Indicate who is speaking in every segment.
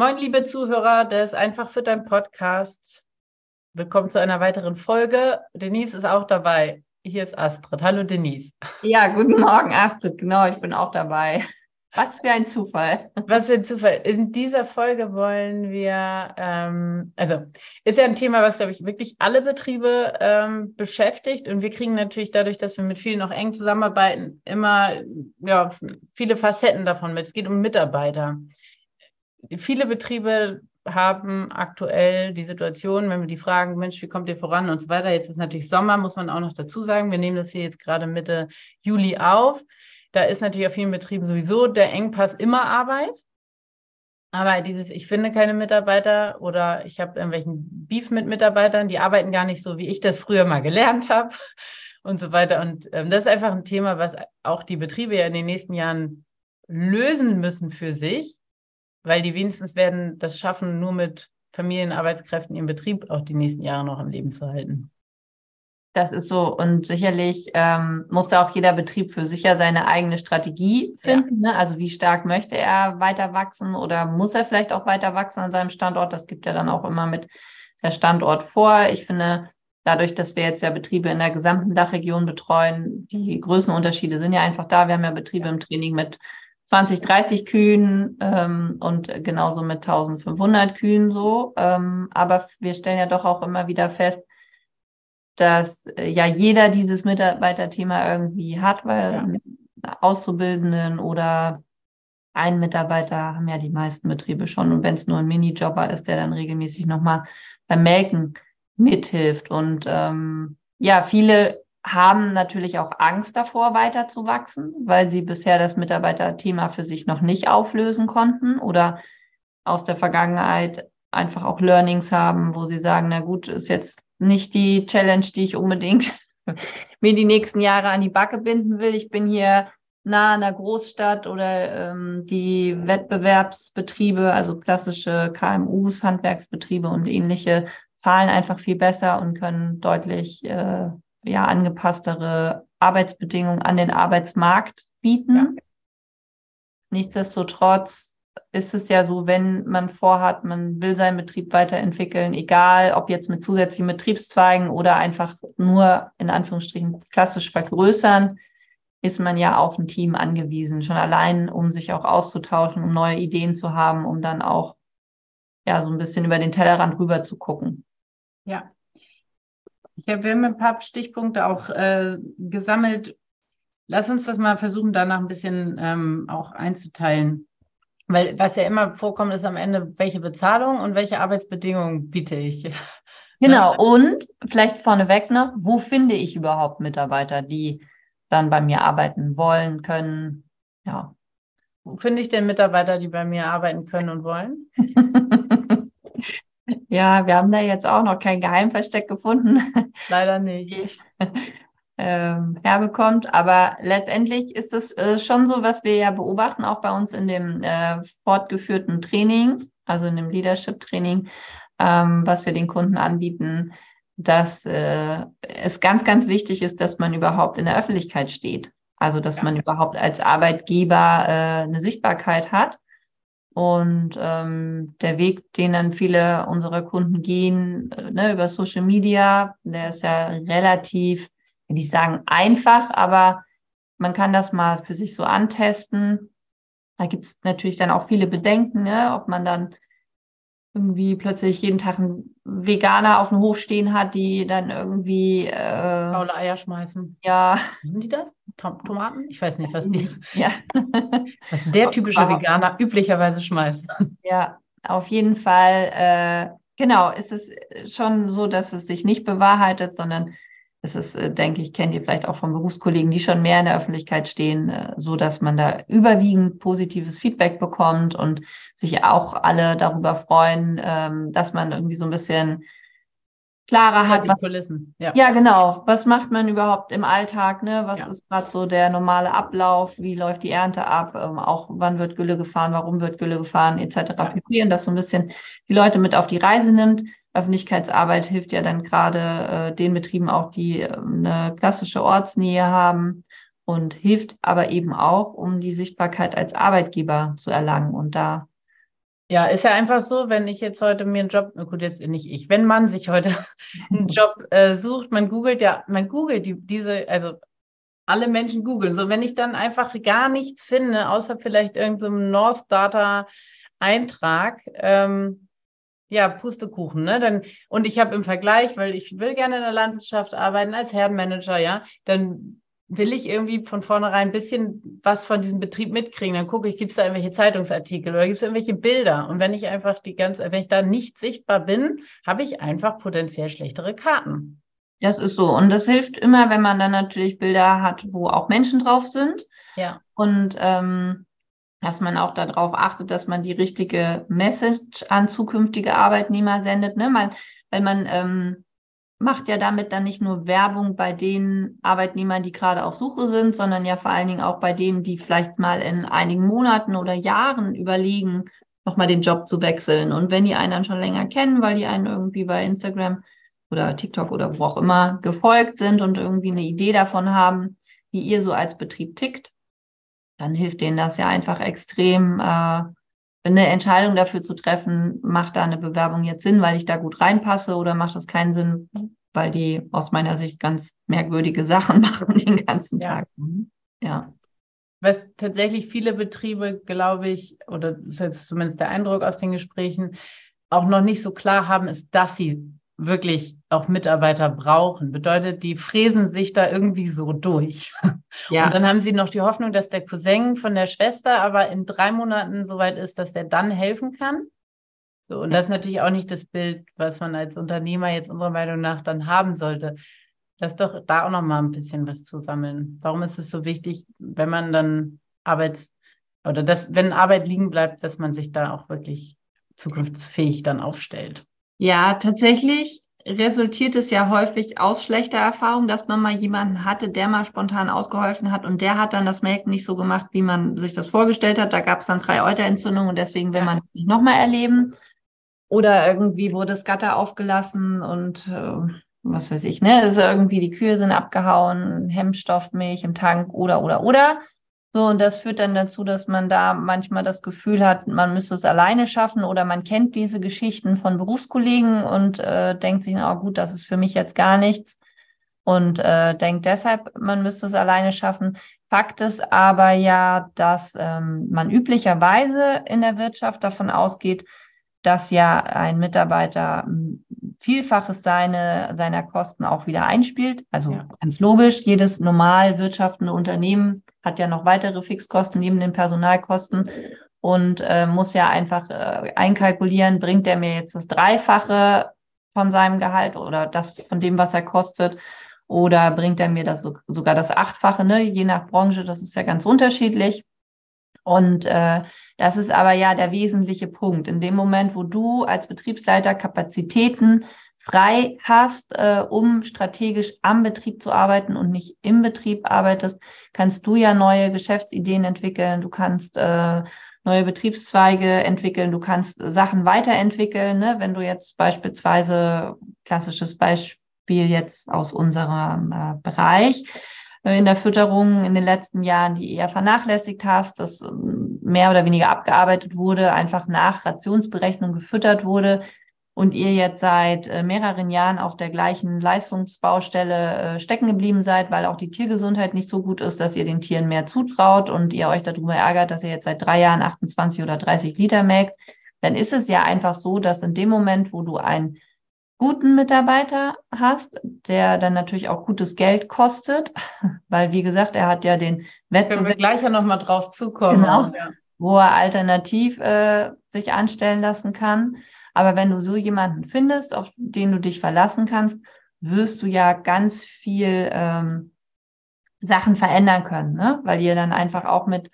Speaker 1: Moin, liebe Zuhörer des Einfach für dein Podcast. Willkommen zu einer weiteren Folge. Denise ist auch dabei. Hier ist Astrid. Hallo, Denise.
Speaker 2: Ja, guten Morgen, Astrid. Genau, ich bin auch dabei. Was für ein Zufall.
Speaker 1: Was für ein Zufall. In dieser Folge wollen wir, ähm, also ist ja ein Thema, was, glaube ich, wirklich alle Betriebe ähm, beschäftigt. Und wir kriegen natürlich dadurch, dass wir mit vielen noch eng zusammenarbeiten, immer ja, viele Facetten davon mit. Es geht um Mitarbeiter viele Betriebe haben aktuell die Situation, wenn wir die fragen, Mensch, wie kommt ihr voran und so weiter. Jetzt ist natürlich Sommer, muss man auch noch dazu sagen. Wir nehmen das hier jetzt gerade Mitte Juli auf. Da ist natürlich auf vielen Betrieben sowieso der Engpass immer Arbeit. Aber dieses, ich finde keine Mitarbeiter oder ich habe irgendwelchen Beef mit Mitarbeitern, die arbeiten gar nicht so, wie ich das früher mal gelernt habe und so weiter. Und ähm, das ist einfach ein Thema, was auch die Betriebe ja in den nächsten Jahren lösen müssen für sich weil die wenigstens werden das schaffen, nur mit Familienarbeitskräften im Betrieb auch die nächsten Jahre noch am Leben zu halten.
Speaker 2: Das ist so. Und sicherlich ähm, muss da auch jeder Betrieb für sich ja seine eigene Strategie finden. Ja. Ne? Also wie stark möchte er weiter wachsen oder muss er vielleicht auch weiter wachsen an seinem Standort? Das gibt ja dann auch immer mit der Standort vor. Ich finde, dadurch, dass wir jetzt ja Betriebe in der gesamten Dachregion betreuen, die Größenunterschiede sind ja einfach da. Wir haben ja Betriebe im Training mit 20, 30 Kühen ähm, und genauso mit 1500 Kühen so. Ähm, aber wir stellen ja doch auch immer wieder fest, dass äh, ja jeder dieses Mitarbeiterthema irgendwie hat, weil ja. Auszubildenden oder ein Mitarbeiter haben ja die meisten Betriebe schon. Und wenn es nur ein Minijobber ist, der dann regelmäßig nochmal beim Melken mithilft. Und ähm, ja, viele haben natürlich auch Angst davor, weiter zu wachsen, weil sie bisher das Mitarbeiterthema für sich noch nicht auflösen konnten oder aus der Vergangenheit einfach auch Learnings haben, wo sie sagen, na gut, ist jetzt nicht die Challenge, die ich unbedingt mir die nächsten Jahre an die Backe binden will. Ich bin hier nah an der Großstadt oder ähm, die Wettbewerbsbetriebe, also klassische KMUs, Handwerksbetriebe und ähnliche, zahlen einfach viel besser und können deutlich äh, ja, angepasstere Arbeitsbedingungen an den Arbeitsmarkt bieten. Ja. Nichtsdestotrotz ist es ja so, wenn man vorhat, man will seinen Betrieb weiterentwickeln, egal ob jetzt mit zusätzlichen Betriebszweigen oder einfach nur in Anführungsstrichen klassisch vergrößern, ist man ja auf ein Team angewiesen, schon allein, um sich auch auszutauschen, um neue Ideen zu haben, um dann auch ja so ein bisschen über den Tellerrand rüber zu gucken.
Speaker 1: Ja, ich habe, wir haben ein paar Stichpunkte auch äh, gesammelt. Lass uns das mal versuchen, danach ein bisschen ähm, auch einzuteilen. Weil was ja immer vorkommt, ist am Ende, welche Bezahlung und welche Arbeitsbedingungen biete ich.
Speaker 2: Genau, und vielleicht vorneweg noch, wo finde ich überhaupt Mitarbeiter, die dann bei mir arbeiten wollen, können?
Speaker 1: Ja. Wo finde ich denn Mitarbeiter, die bei mir arbeiten können und wollen?
Speaker 2: Ja, wir haben da jetzt auch noch kein Geheimversteck gefunden.
Speaker 1: Leider nicht.
Speaker 2: ähm, herbekommt. Aber letztendlich ist es äh, schon so, was wir ja beobachten, auch bei uns in dem äh, fortgeführten Training, also in dem Leadership-Training, ähm, was wir den Kunden anbieten, dass äh, es ganz, ganz wichtig ist, dass man überhaupt in der Öffentlichkeit steht. Also, dass ja. man überhaupt als Arbeitgeber äh, eine Sichtbarkeit hat und ähm, der Weg, den dann viele unserer Kunden gehen, äh, ne, über Social Media, der ist ja relativ, will ich sagen, einfach, aber man kann das mal für sich so antesten. Da gibt es natürlich dann auch viele Bedenken, ne, ob man dann irgendwie plötzlich jeden Tag einen Veganer auf dem Hof stehen hat, die dann irgendwie
Speaker 1: äh, faule Eier schmeißen.
Speaker 2: Ja.
Speaker 1: Haben die das? Tom Tomaten? Ich weiß nicht, was die.
Speaker 2: Ja.
Speaker 1: was der typische Veganer üblicherweise schmeißt.
Speaker 2: Ja, auf jeden Fall. Äh, genau, ist es schon so, dass es sich nicht bewahrheitet, sondern es ist, äh, denke ich, kennt ihr vielleicht auch von Berufskollegen, die schon mehr in der Öffentlichkeit stehen, äh, so dass man da überwiegend positives Feedback bekommt und sich auch alle darüber freuen, ähm, dass man irgendwie so ein bisschen klarer hat.
Speaker 1: Was, Kulissen.
Speaker 2: Ja. ja, genau. Was macht man überhaupt im Alltag? Ne? Was ja. ist gerade so der normale Ablauf? Wie läuft die Ernte ab? Ähm, auch wann wird Gülle gefahren? Warum wird Gülle gefahren? Etc. Ja. Und das so ein bisschen die Leute mit auf die Reise nimmt. Öffentlichkeitsarbeit hilft ja dann gerade äh, den Betrieben auch, die äh, eine klassische Ortsnähe haben und hilft aber eben auch, um die Sichtbarkeit als Arbeitgeber zu erlangen. Und da
Speaker 1: ja, ist ja einfach so, wenn ich jetzt heute mir einen Job, gut, jetzt nicht ich, wenn man sich heute einen Job äh, sucht, man googelt ja, man googelt die, diese, also alle Menschen googeln. So, wenn ich dann einfach gar nichts finde, außer vielleicht irgendeinem so North Data Eintrag, ähm, ja, Pustekuchen, ne? Dann, und ich habe im Vergleich, weil ich will gerne in der Landwirtschaft arbeiten als Herdenmanager, ja, dann will ich irgendwie von vornherein ein bisschen was von diesem Betrieb mitkriegen. Dann gucke ich, gibt es da irgendwelche Zeitungsartikel oder gibt es irgendwelche Bilder? Und wenn ich einfach die ganze, wenn ich da nicht sichtbar bin, habe ich einfach potenziell schlechtere Karten.
Speaker 2: Das ist so. Und das hilft immer, wenn man dann natürlich Bilder hat, wo auch Menschen drauf sind.
Speaker 1: Ja.
Speaker 2: Und ähm, dass man auch darauf achtet, dass man die richtige Message an zukünftige Arbeitnehmer sendet, ne? Weil, weil man ähm, macht ja damit dann nicht nur Werbung bei den Arbeitnehmern, die gerade auf Suche sind, sondern ja vor allen Dingen auch bei denen, die vielleicht mal in einigen Monaten oder Jahren überlegen, nochmal den Job zu wechseln. Und wenn die einen dann schon länger kennen, weil die einen irgendwie bei Instagram oder TikTok oder wo auch immer gefolgt sind und irgendwie eine Idee davon haben, wie ihr so als Betrieb tickt, dann hilft denen das ja einfach extrem, äh, eine Entscheidung dafür zu treffen, macht da eine Bewerbung jetzt Sinn, weil ich da gut reinpasse oder macht das keinen Sinn, weil die aus meiner Sicht ganz merkwürdige Sachen machen den ganzen ja. Tag. Mhm. Ja.
Speaker 1: Was tatsächlich viele Betriebe, glaube ich, oder das ist jetzt zumindest der Eindruck aus den Gesprächen, auch noch nicht so klar haben, ist, dass sie wirklich auch Mitarbeiter brauchen. Bedeutet, die fräsen sich da irgendwie so durch. Ja. Und dann haben sie noch die Hoffnung, dass der Cousin von der Schwester aber in drei Monaten soweit ist, dass der dann helfen kann. So, und das ist natürlich auch nicht das Bild, was man als Unternehmer jetzt unserer Meinung nach dann haben sollte. Das ist doch da auch noch mal ein bisschen was zu sammeln. Warum ist es so wichtig, wenn man dann Arbeit oder das, wenn Arbeit liegen bleibt, dass man sich da auch wirklich zukunftsfähig dann aufstellt?
Speaker 2: Ja, tatsächlich resultiert es ja häufig aus schlechter Erfahrung, dass man mal jemanden hatte, der mal spontan ausgeholfen hat und der hat dann das Melken nicht so gemacht, wie man sich das vorgestellt hat. Da gab es dann drei Euterentzündungen und deswegen will man es nicht nochmal erleben. Oder irgendwie wurde das Gatter aufgelassen und äh, was weiß ich, ne? Also irgendwie die Kühe sind abgehauen, Hemmstoffmilch im Tank oder oder oder. So, und das führt dann dazu, dass man da manchmal das Gefühl hat, man müsste es alleine schaffen oder man kennt diese Geschichten von Berufskollegen und äh, denkt sich, oh gut, das ist für mich jetzt gar nichts und äh, denkt deshalb, man müsste es alleine schaffen. Fakt ist aber ja, dass ähm, man üblicherweise in der Wirtschaft davon ausgeht, dass ja ein Mitarbeiter Vielfaches seine, seiner Kosten auch wieder einspielt. Also ja. ganz logisch, jedes normal wirtschaftende Unternehmen hat ja noch weitere Fixkosten neben den Personalkosten und äh, muss ja einfach äh, einkalkulieren, bringt er mir jetzt das Dreifache von seinem Gehalt oder das von dem, was er kostet, oder bringt er mir das so, sogar das Achtfache, ne? je nach Branche, das ist ja ganz unterschiedlich. Und äh, das ist aber ja der wesentliche Punkt. In dem Moment, wo du als Betriebsleiter Kapazitäten frei hast, äh, um strategisch am Betrieb zu arbeiten und nicht im Betrieb arbeitest, kannst du ja neue Geschäftsideen entwickeln, du kannst äh, neue Betriebszweige entwickeln, du kannst Sachen weiterentwickeln. Ne? Wenn du jetzt beispielsweise, klassisches Beispiel jetzt aus unserem äh, Bereich, in der Fütterung in den letzten Jahren, die eher vernachlässigt hast, das ähm, mehr oder weniger abgearbeitet wurde, einfach nach Rationsberechnung gefüttert wurde, und ihr jetzt seit äh, mehreren Jahren auf der gleichen Leistungsbaustelle äh, stecken geblieben seid, weil auch die Tiergesundheit nicht so gut ist, dass ihr den Tieren mehr zutraut und ihr euch darüber ärgert, dass ihr jetzt seit drei Jahren 28 oder 30 Liter melkt, dann ist es ja einfach so, dass in dem Moment, wo du einen guten Mitarbeiter hast, der dann natürlich auch gutes Geld kostet, weil wie gesagt, er hat ja den
Speaker 1: Wettbewerb. Können wir gleich ja nochmal drauf zukommen.
Speaker 2: Genau, ja. Wo er alternativ äh, sich anstellen lassen kann. Aber wenn du so jemanden findest, auf den du dich verlassen kannst, wirst du ja ganz viel ähm, Sachen verändern können, ne? weil ihr dann einfach auch mit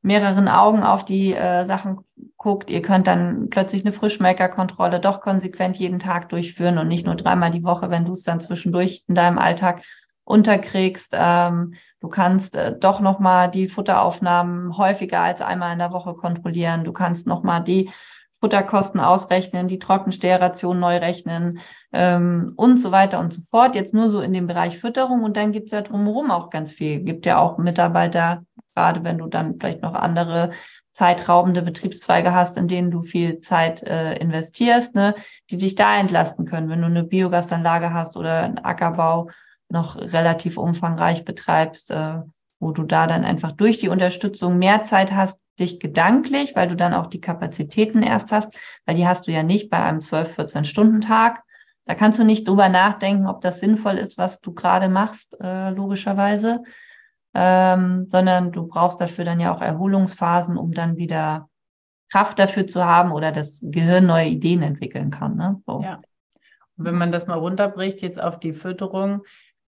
Speaker 2: mehreren Augen auf die äh, Sachen guckt. Ihr könnt dann plötzlich eine Frischmelkerkontrolle doch konsequent jeden Tag durchführen und nicht nur dreimal die Woche, wenn du es dann zwischendurch in deinem Alltag unterkriegst. Ähm, du kannst äh, doch nochmal die Futteraufnahmen häufiger als einmal in der Woche kontrollieren. Du kannst nochmal die Futterkosten ausrechnen, die Trockenstellration neu rechnen ähm, und so weiter und so fort. Jetzt nur so in dem Bereich Fütterung und dann gibt es ja drumherum auch ganz viel. Gibt ja auch Mitarbeiter, gerade wenn du dann vielleicht noch andere zeitraubende Betriebszweige hast, in denen du viel Zeit äh, investierst, ne, die dich da entlasten können, wenn du eine Biogasanlage hast oder einen Ackerbau noch relativ umfangreich betreibst, äh, wo du da dann einfach durch die Unterstützung mehr Zeit hast, dich gedanklich, weil du dann auch die Kapazitäten erst hast, weil die hast du ja nicht bei einem 12, 14 Stunden Tag. Da kannst du nicht drüber nachdenken, ob das sinnvoll ist, was du gerade machst, äh, logischerweise, ähm, sondern du brauchst dafür dann ja auch Erholungsphasen, um dann wieder Kraft dafür zu haben oder das Gehirn neue Ideen entwickeln kann. Ne?
Speaker 1: So. Ja. Und wenn man das mal runterbricht jetzt auf die Fütterung,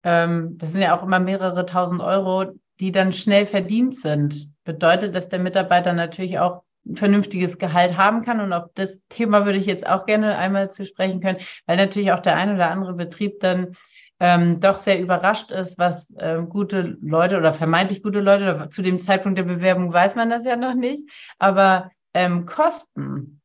Speaker 1: ähm, das sind ja auch immer mehrere tausend Euro, die dann schnell verdient sind, bedeutet, dass der Mitarbeiter natürlich auch ein vernünftiges Gehalt haben kann. Und auf das Thema würde ich jetzt auch gerne einmal zu sprechen können, weil natürlich auch der ein oder andere Betrieb dann ähm, doch sehr überrascht ist, was ähm, gute Leute oder vermeintlich gute Leute, zu dem Zeitpunkt der Bewerbung weiß man das ja noch nicht, aber ähm, Kosten.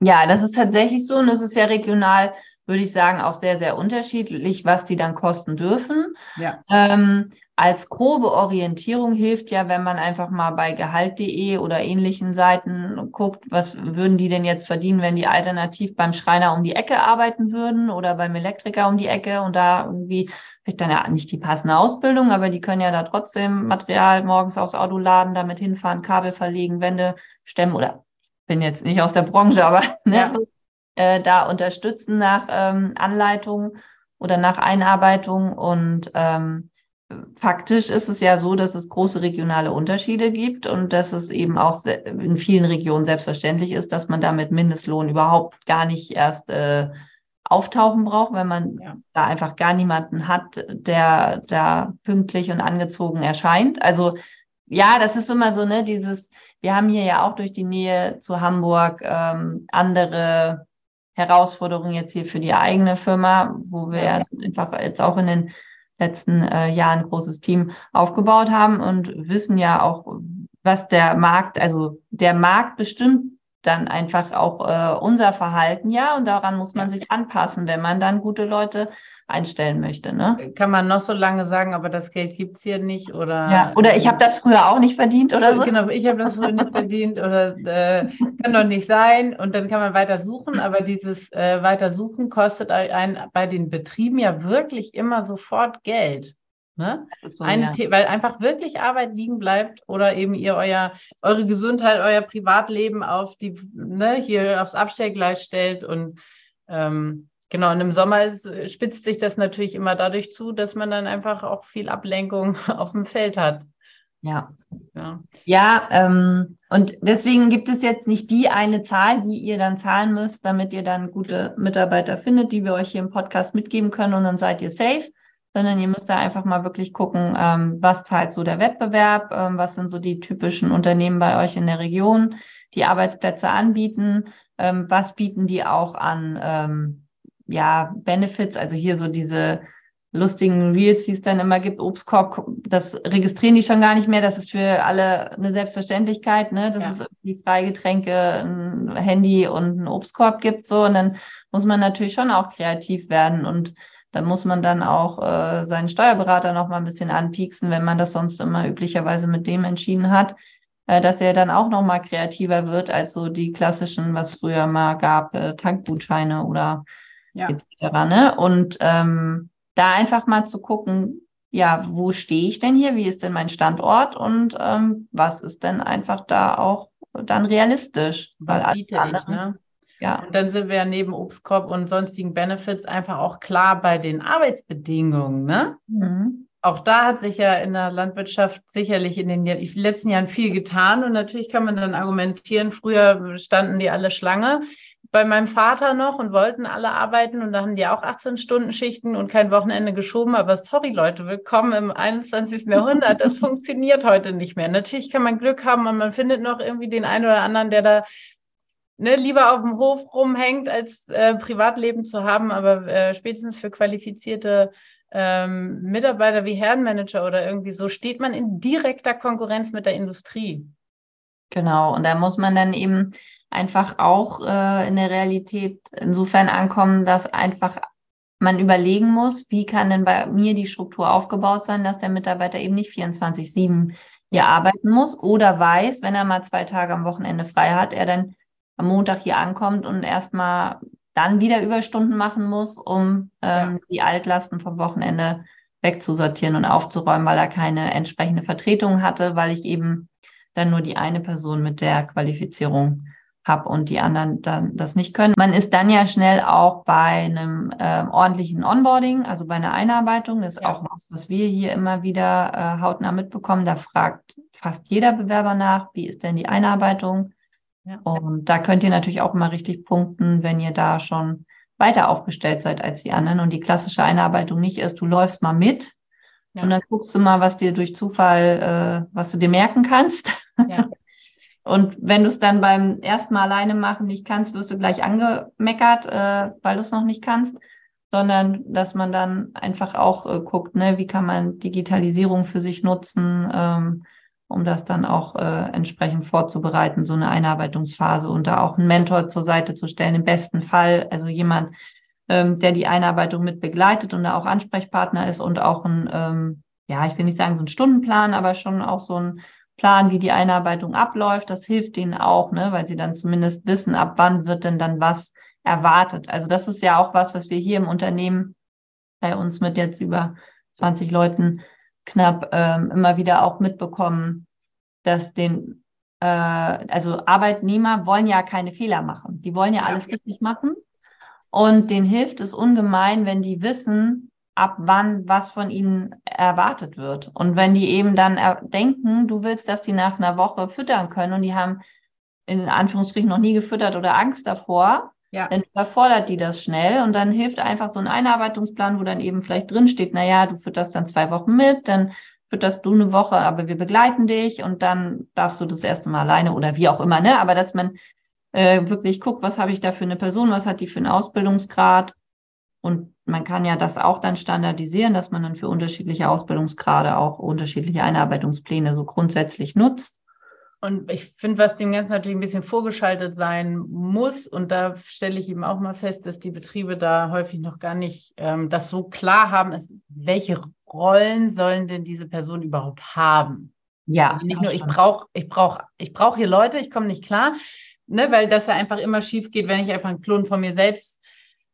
Speaker 2: Ja, das ist tatsächlich so und es ist ja regional würde ich sagen, auch sehr, sehr unterschiedlich, was die dann kosten dürfen. Ja. Ähm, als grobe Orientierung hilft ja, wenn man einfach mal bei gehalt.de oder ähnlichen Seiten guckt, was würden die denn jetzt verdienen, wenn die alternativ beim Schreiner um die Ecke arbeiten würden oder beim Elektriker um die Ecke und da irgendwie vielleicht dann ja nicht die passende Ausbildung, aber die können ja da trotzdem Material morgens aufs Auto laden, damit hinfahren, Kabel verlegen, Wände stemmen oder ich bin jetzt nicht aus der Branche, aber ne, ja. so äh, da unterstützen nach ähm, Anleitung oder nach Einarbeitung. Und ähm, faktisch ist es ja so, dass es große regionale Unterschiede gibt und dass es eben auch in vielen Regionen selbstverständlich ist, dass man da mit Mindestlohn überhaupt gar nicht erst äh, auftauchen braucht, wenn man ja. da einfach gar niemanden hat, der da pünktlich und angezogen erscheint. Also ja, das ist immer so, ne, dieses, wir haben hier ja auch durch die Nähe zu Hamburg ähm, andere Herausforderung jetzt hier für die eigene Firma, wo wir ja einfach jetzt auch in den letzten äh, Jahren ein großes Team aufgebaut haben und wissen ja auch, was der Markt, also der Markt bestimmt dann einfach auch äh, unser Verhalten, ja, und daran muss man sich anpassen, wenn man dann gute Leute einstellen möchte. Ne?
Speaker 1: Kann man noch so lange sagen, aber das Geld gibt es hier nicht oder.
Speaker 2: Ja, oder ich habe das früher auch nicht verdient oder so.
Speaker 1: Genau, ich habe das früher nicht verdient oder äh, kann doch nicht sein. Und dann kann man weiter suchen, aber dieses äh, weiter suchen kostet einen bei den Betrieben ja wirklich immer sofort Geld. Ne? So, ja. weil einfach wirklich Arbeit liegen bleibt oder eben ihr euer, eure Gesundheit, euer Privatleben auf die, ne, hier aufs Abstellgleis stellt und ähm, Genau, und im Sommer ist, spitzt sich das natürlich immer dadurch zu, dass man dann einfach auch viel Ablenkung auf dem Feld hat.
Speaker 2: Ja. Ja, ja ähm, und deswegen gibt es jetzt nicht die eine Zahl, die ihr dann zahlen müsst, damit ihr dann gute Mitarbeiter findet, die wir euch hier im Podcast mitgeben können und dann seid ihr safe, sondern ihr müsst da einfach mal wirklich gucken, ähm, was zahlt so der Wettbewerb, ähm, was sind so die typischen Unternehmen bei euch in der Region, die Arbeitsplätze anbieten, ähm, was bieten die auch an ähm, ja, Benefits, also hier so diese lustigen Reels, die es dann immer gibt, Obstkorb, das registrieren die schon gar nicht mehr. Das ist für alle eine Selbstverständlichkeit, ne? dass ja. es die Freigetränke, ein Handy und einen Obstkorb gibt. So, und dann muss man natürlich schon auch kreativ werden und dann muss man dann auch äh, seinen Steuerberater noch mal ein bisschen anpieksen, wenn man das sonst immer üblicherweise mit dem entschieden hat, äh, dass er dann auch noch mal kreativer wird als so die klassischen, was früher mal gab, äh, Tankgutscheine oder ja. etc. Ne? Und ähm, da einfach mal zu gucken, ja, wo stehe ich denn hier? Wie ist denn mein Standort? Und ähm, was ist denn einfach da auch dann realistisch.
Speaker 1: Was weil biete ich, ne? Ja. Und dann sind wir ja neben Obstkorb und sonstigen Benefits einfach auch klar bei den Arbeitsbedingungen, ne? Mhm. Auch da hat sich ja in der Landwirtschaft sicherlich in den letzten Jahren viel getan. Und natürlich kann man dann argumentieren, früher standen die alle Schlange bei meinem Vater noch und wollten alle arbeiten und da haben die auch 18-Stunden-Schichten und kein Wochenende geschoben. Aber sorry Leute, willkommen im 21. Jahrhundert. Das funktioniert heute nicht mehr. Natürlich kann man Glück haben und man findet noch irgendwie den einen oder anderen, der da ne, lieber auf dem Hof rumhängt, als äh, Privatleben zu haben. Aber äh, spätestens für qualifizierte ähm, Mitarbeiter wie Herrenmanager oder irgendwie so steht man in direkter Konkurrenz mit der Industrie.
Speaker 2: Genau, und da muss man dann eben einfach auch äh, in der Realität insofern ankommen, dass einfach man überlegen muss, wie kann denn bei mir die Struktur aufgebaut sein, dass der Mitarbeiter eben nicht 24-7 hier arbeiten muss oder weiß, wenn er mal zwei Tage am Wochenende frei hat, er dann am Montag hier ankommt und erstmal dann wieder Überstunden machen muss, um ähm, ja. die Altlasten vom Wochenende wegzusortieren und aufzuräumen, weil er keine entsprechende Vertretung hatte, weil ich eben dann nur die eine Person mit der Qualifizierung habe und die anderen dann das nicht können. Man ist dann ja schnell auch bei einem äh, ordentlichen Onboarding, also bei einer Einarbeitung. Das ist ja. auch was, was wir hier immer wieder äh, hautnah mitbekommen. Da fragt fast jeder Bewerber nach, wie ist denn die Einarbeitung? Ja. Und da könnt ihr natürlich auch mal richtig punkten, wenn ihr da schon weiter aufgestellt seid als die anderen und die klassische Einarbeitung nicht ist, du läufst mal mit ja. und dann guckst du mal, was dir durch Zufall, äh, was du dir merken kannst. Ja. und wenn du es dann beim ersten Mal alleine machen nicht kannst, wirst du gleich angemeckert, äh, weil du es noch nicht kannst, sondern dass man dann einfach auch äh, guckt, ne, wie kann man Digitalisierung für sich nutzen, ähm, um das dann auch äh, entsprechend vorzubereiten, so eine Einarbeitungsphase und da auch einen Mentor zur Seite zu stellen, im besten Fall, also jemand, ähm, der die Einarbeitung mit begleitet und da auch Ansprechpartner ist und auch ein, ähm, ja, ich will nicht sagen so ein Stundenplan, aber schon auch so ein Plan, wie die Einarbeitung abläuft. Das hilft denen auch, ne, weil sie dann zumindest wissen, ab wann wird denn dann was erwartet. Also das ist ja auch was, was wir hier im Unternehmen bei uns mit jetzt über 20 Leuten knapp ähm, immer wieder auch mitbekommen, dass den, äh, also Arbeitnehmer wollen ja keine Fehler machen. Die wollen ja alles ja. richtig machen. Und denen hilft es ungemein, wenn die wissen, ab wann was von ihnen erwartet wird. Und wenn die eben dann denken, du willst, dass die nach einer Woche füttern können und die haben in Anführungsstrichen noch nie gefüttert oder Angst davor, ja. Dann überfordert die das schnell und dann hilft einfach so ein Einarbeitungsplan, wo dann eben vielleicht drinsteht, naja, du fütterst dann zwei Wochen mit, dann fütterst du eine Woche, aber wir begleiten dich und dann darfst du das erste Mal alleine oder wie auch immer, ne? Aber dass man äh, wirklich guckt, was habe ich da für eine Person, was hat die für einen Ausbildungsgrad und man kann ja das auch dann standardisieren, dass man dann für unterschiedliche Ausbildungsgrade auch unterschiedliche Einarbeitungspläne so grundsätzlich nutzt.
Speaker 1: Und ich finde, was dem Ganzen natürlich ein bisschen vorgeschaltet sein muss, und da stelle ich eben auch mal fest, dass die Betriebe da häufig noch gar nicht ähm, das so klar haben, ist, welche Rollen sollen denn diese Personen überhaupt haben? Ja. Also nicht nur, ich brauche, ich brauche, ich brauche hier Leute, ich komme nicht klar, ne, weil das ja einfach immer schief geht, wenn ich einfach einen Klon von mir selbst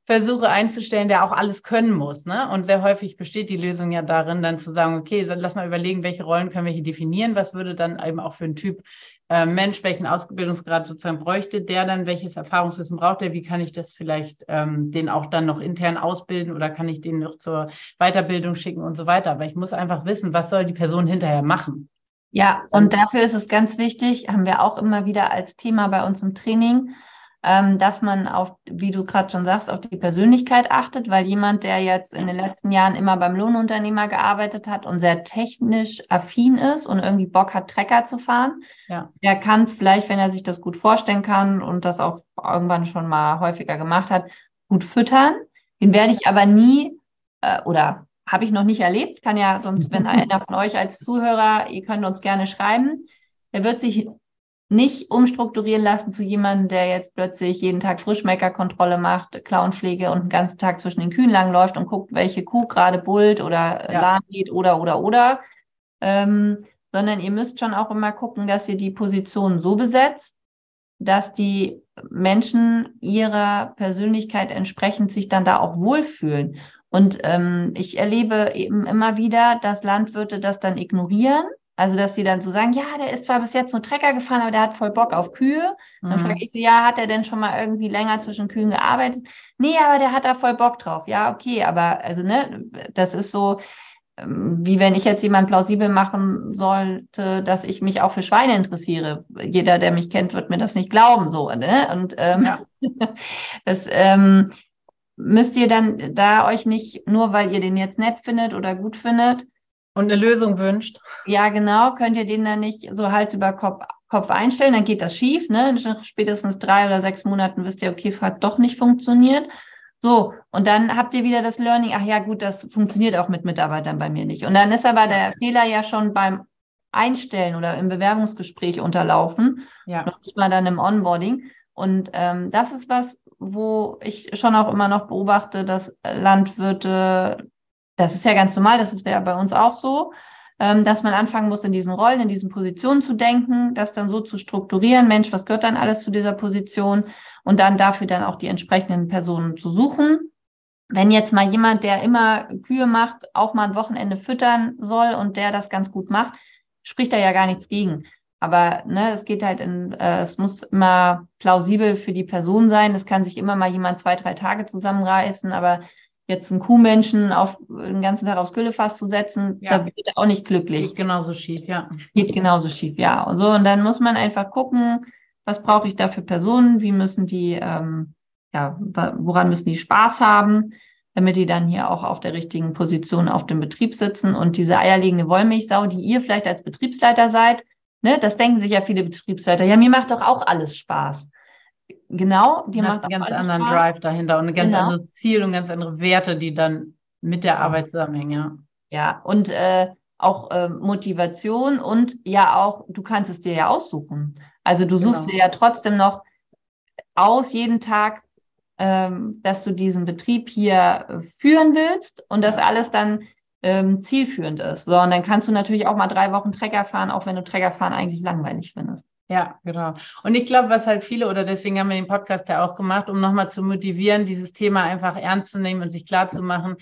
Speaker 1: versuche einzustellen, der auch alles können muss. Ne? Und sehr häufig besteht die Lösung ja darin, dann zu sagen, okay, lass mal überlegen, welche Rollen können wir hier definieren, was würde dann eben auch für einen Typ äh, Mensch, welchen Ausbildungsgrad sozusagen bräuchte der dann, welches Erfahrungswissen braucht er, wie kann ich das vielleicht ähm, den auch dann noch intern ausbilden oder kann ich den noch zur Weiterbildung schicken und so weiter. Aber ich muss einfach wissen, was soll die Person hinterher machen.
Speaker 2: Ja, und dafür ist es ganz wichtig, haben wir auch immer wieder als Thema bei uns im Training, ähm, dass man auf, wie du gerade schon sagst, auf die Persönlichkeit achtet, weil jemand, der jetzt in den letzten Jahren immer beim Lohnunternehmer gearbeitet hat und sehr technisch affin ist und irgendwie Bock hat, Trecker zu fahren, ja. der kann vielleicht, wenn er sich das gut vorstellen kann und das auch irgendwann schon mal häufiger gemacht hat, gut füttern. Den werde ich aber nie äh, oder habe ich noch nicht erlebt, kann ja sonst, wenn einer von euch als Zuhörer, ihr könnt uns gerne schreiben, der wird sich nicht umstrukturieren lassen zu jemandem, der jetzt plötzlich jeden Tag Frischmeckerkontrolle macht, Klauenpflege und den ganzen Tag zwischen den Kühen langläuft und guckt, welche Kuh gerade bullt oder ja. lahm geht oder, oder, oder. Ähm, sondern ihr müsst schon auch immer gucken, dass ihr die Position so besetzt, dass die Menschen ihrer Persönlichkeit entsprechend sich dann da auch wohlfühlen. Und ähm, ich erlebe eben immer wieder, dass Landwirte das dann ignorieren Also, dass die dann so sagen, ja, der ist zwar bis jetzt nur Trecker gefahren, aber der hat voll Bock auf Kühe. Dann
Speaker 1: Mhm.
Speaker 2: frage ich so, ja, hat er denn schon mal irgendwie länger zwischen Kühen gearbeitet? Nee, aber der hat da voll Bock drauf. Ja, okay, aber also, ne, das ist so, ähm, wie wenn ich jetzt jemand plausibel machen sollte, dass ich mich auch für Schweine interessiere. Jeder, der mich kennt, wird mir das nicht glauben, so, ne? Und ähm,
Speaker 1: Ja.
Speaker 2: das ähm, müsst ihr dann da euch nicht, nur weil ihr den jetzt nett findet oder gut findet,
Speaker 1: Und eine Lösung wünscht.
Speaker 2: ja, genau. Könnt ihr den dann nicht so Hals über Kopf, Kopf einstellen, dann geht das schief. Ne? Spätestens drei oder sechs Monaten wisst ihr, okay, es hat doch nicht funktioniert. So, und dann habt ihr wieder das Learning, ach ja, gut, das funktioniert auch mit Mitarbeitern bei mir nicht. Und dann ist aber der Fehler ja schon beim Einstellen oder im Bewerbungsgespräch unterlaufen,
Speaker 1: Ja.
Speaker 2: noch nicht mal dann im Onboarding. Und ähm, das ist was, wo ich schon auch immer noch beobachte, dass Landwirte, das ist ja ganz normal, das ist ja bei uns auch so, ähm, dass man anfangen muss, in diesen Rollen, in diesen Positionen zu denken, das dann so zu strukturieren, Mensch, was gehört dann alles zu dieser Position und dann dafür dann auch die entsprechenden Personen zu suchen. Wenn jetzt mal jemand, der immer Kühe macht, auch mal ein Wochenende füttern soll und der das ganz gut macht, spricht da ja gar nichts gegen. Aber ne, es geht halt in, äh, es muss immer plausibel für die Person sein. Es kann sich immer mal jemand zwei, drei Tage zusammenreißen, aber jetzt einen Kuhmenschen auf den ganzen Tag aufs Güllefass zu setzen,
Speaker 1: Ja.
Speaker 2: da wird er auch nicht glücklich.
Speaker 1: Geht genauso schief, ja.
Speaker 2: Geht genauso schief, ja. Und so, und dann muss man einfach gucken, was brauche ich da für Personen, wie müssen die, ähm, ja, woran müssen die Spaß haben, damit die dann hier auch auf der richtigen Position auf dem Betrieb sitzen. Und diese eierlegende Wollmilchsau, die ihr vielleicht als Betriebsleiter seid, ne, das denken sich ja viele Betriebsleiter, ja, mir macht doch auch alles Spaß. Genau,
Speaker 1: Du
Speaker 2: macht
Speaker 1: einen ganz anderen
Speaker 2: Spaß.
Speaker 1: Drive dahinter und ein ganz
Speaker 2: Genau.
Speaker 1: anderes Ziel und ganz andere Werte, die dann mit der Arbeit zusammenhängen, ja.
Speaker 2: Ja, und äh, auch äh, Motivation und ja auch, du kannst es dir ja aussuchen. Also du suchst
Speaker 1: Genau.
Speaker 2: dir ja trotzdem noch aus jeden Tag, ähm, dass du diesen Betrieb hier äh, führen willst und das alles dann ähm, zielführend ist. So, und dann kannst du natürlich auch mal drei Wochen Trecker fahren, auch wenn du Treckerfahren eigentlich langweilig findest.
Speaker 1: Ja, genau. Und ich glaube, was halt viele, oder deswegen haben wir den Podcast ja auch gemacht, um nochmal zu motivieren, dieses Thema einfach ernst zu nehmen und sich klar zu machen,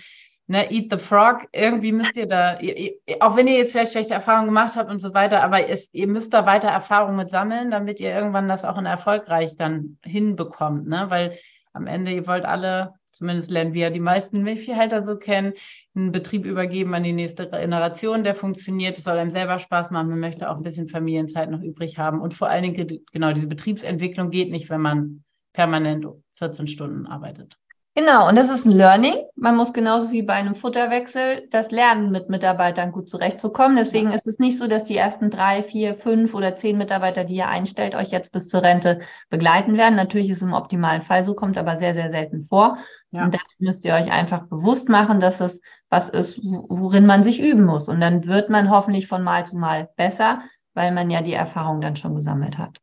Speaker 1: ne, eat the frog, irgendwie müsst ihr da, ihr, auch wenn ihr jetzt vielleicht schlechte Erfahrungen gemacht habt und so weiter, aber es, ihr müsst da weiter Erfahrungen mit sammeln, damit ihr irgendwann das auch in erfolgreich dann hinbekommt, ne, weil am Ende, ihr wollt alle, zumindest lernen wir ja die meisten Milchviehhalter so kennen, einen Betrieb übergeben an die nächste Generation, der funktioniert. Es soll einem selber Spaß machen. Man möchte auch ein bisschen Familienzeit noch übrig haben. Und vor allen Dingen, genau, diese Betriebsentwicklung geht nicht, wenn man permanent 14 Stunden arbeitet.
Speaker 2: Genau, und das ist ein Learning. Man muss genauso wie bei einem Futterwechsel das lernen, mit Mitarbeitern gut zurechtzukommen. Deswegen
Speaker 1: Ja.
Speaker 2: ist es nicht so, dass die ersten drei, vier, fünf oder zehn Mitarbeiter, die ihr einstellt, euch jetzt bis zur Rente begleiten werden. Natürlich ist es im optimalen Fall so, kommt aber sehr, sehr selten vor.
Speaker 1: Ja.
Speaker 2: Und das müsst ihr euch einfach bewusst machen, dass es was ist, wo- worin man sich üben muss. Und dann wird man hoffentlich von Mal zu Mal besser, weil man ja die Erfahrung dann schon gesammelt hat.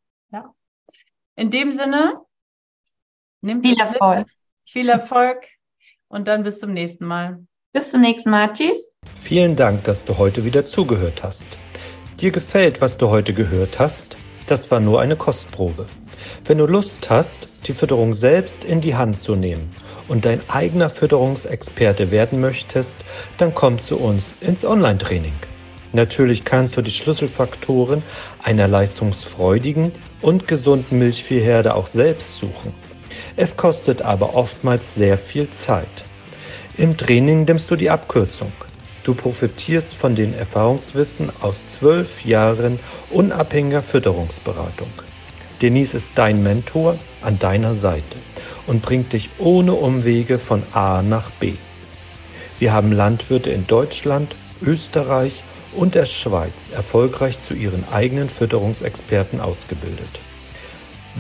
Speaker 1: In dem Sinne, nehmt
Speaker 2: Viel
Speaker 1: es mit. Viel Erfolg und dann bis zum nächsten Mal.
Speaker 2: Bis zum nächsten Mal. Tschüss.
Speaker 3: Vielen Dank, dass du heute wieder zugehört hast. Dir gefällt, was du heute gehört hast? Das war nur eine Kostprobe. Wenn du Lust hast, die Fütterung selbst in die Hand zu nehmen und dein eigener Fütterungsexperte werden möchtest, dann komm zu uns ins Online-Training. Natürlich kannst du die Schlüsselfaktoren einer leistungsfreudigen und gesunden Milchviehherde auch selbst suchen. Es kostet aber oftmals sehr viel Zeit. Im Training nimmst du die Abkürzung. Du profitierst von den Erfahrungswissen aus zwölf Jahren unabhängiger Fütterungsberatung. Denise ist dein Mentor an deiner Seite und bringt dich ohne Umwege von A nach B. Wir haben Landwirte in Deutschland, Österreich und der Schweiz erfolgreich zu ihren eigenen Fütterungsexperten ausgebildet.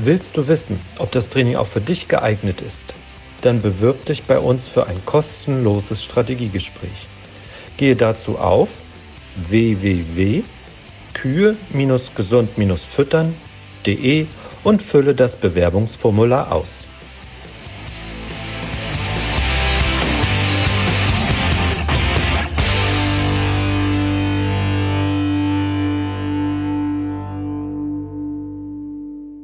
Speaker 3: Willst du wissen, ob das Training auch für dich geeignet ist? Dann bewirb dich bei uns für ein kostenloses Strategiegespräch. Gehe dazu auf www.kühe-gesund-füttern.de und fülle das Bewerbungsformular aus.